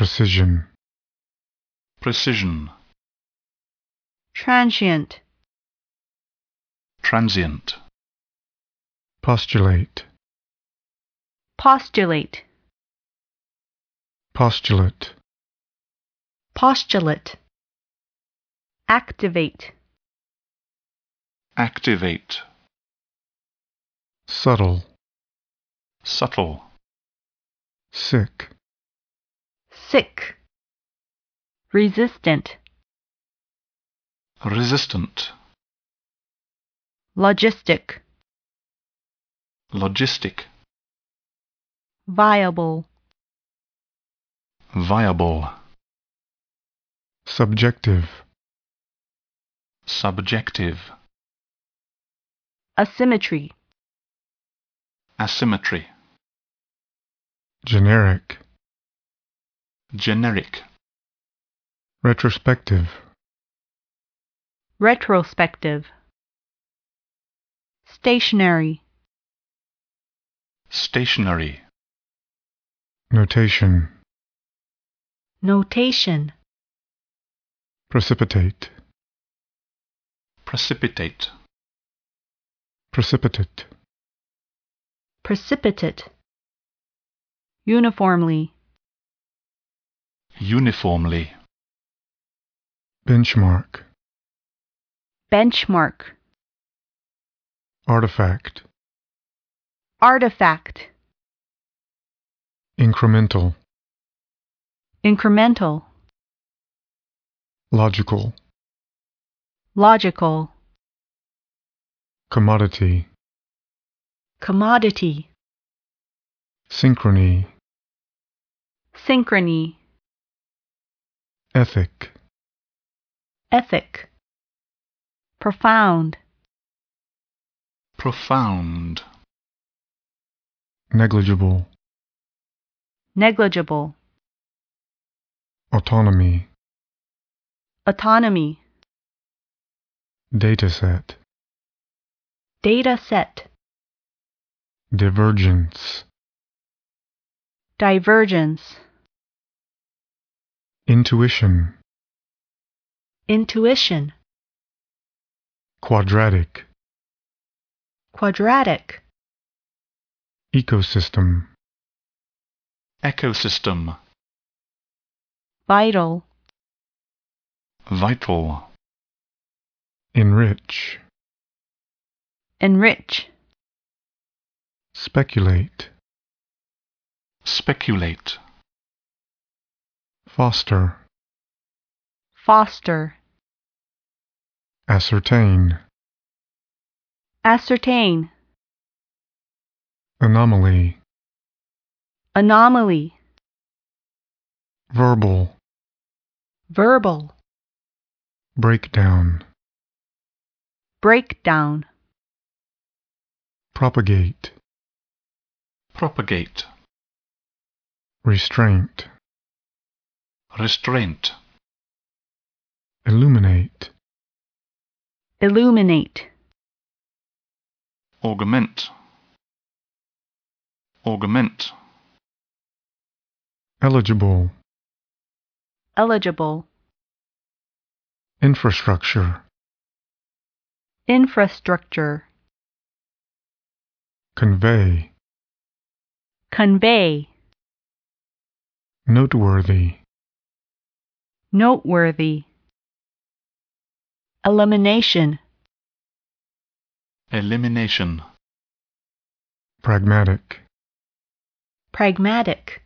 precision, precision, transient, transient, postulate, postulate, postulate, postulate, activate, activate, subtle, subtle, sick, sick, resistant, resistant, logistic, logistic, viable, viable, subjective, subjective, asymmetry, asymmetry, generic, generic, retrospective, retrospective, stationary, stationary, notation, notation, precipitate, precipitate, precipitate, precipitate, uniformly, uniformly, benchmark, benchmark, artifact, artifact, incremental, incremental, logical, logical, commodity, commodity, synchrony, synchrony, ethic, ethic, profound, profound, negligible, negligible, autonomy, autonomy, dataset, data set, divergence, divergence, intuition, intuition, quadratic, quadratic, ecosystem, ecosystem, vital, vital, enrich, enrich, speculate, speculate, foster, foster, ascertain, ascertain, anomaly, anomaly, verbal, verbal, breakdown, breakdown, propagate, propagate, restraint, restraint, illuminate, illuminate, augment, augment, eligible, eligible, infrastructure, infrastructure, convey, convey, noteworthy, noteworthy, elimination, elimination, pragmatic, pragmatic,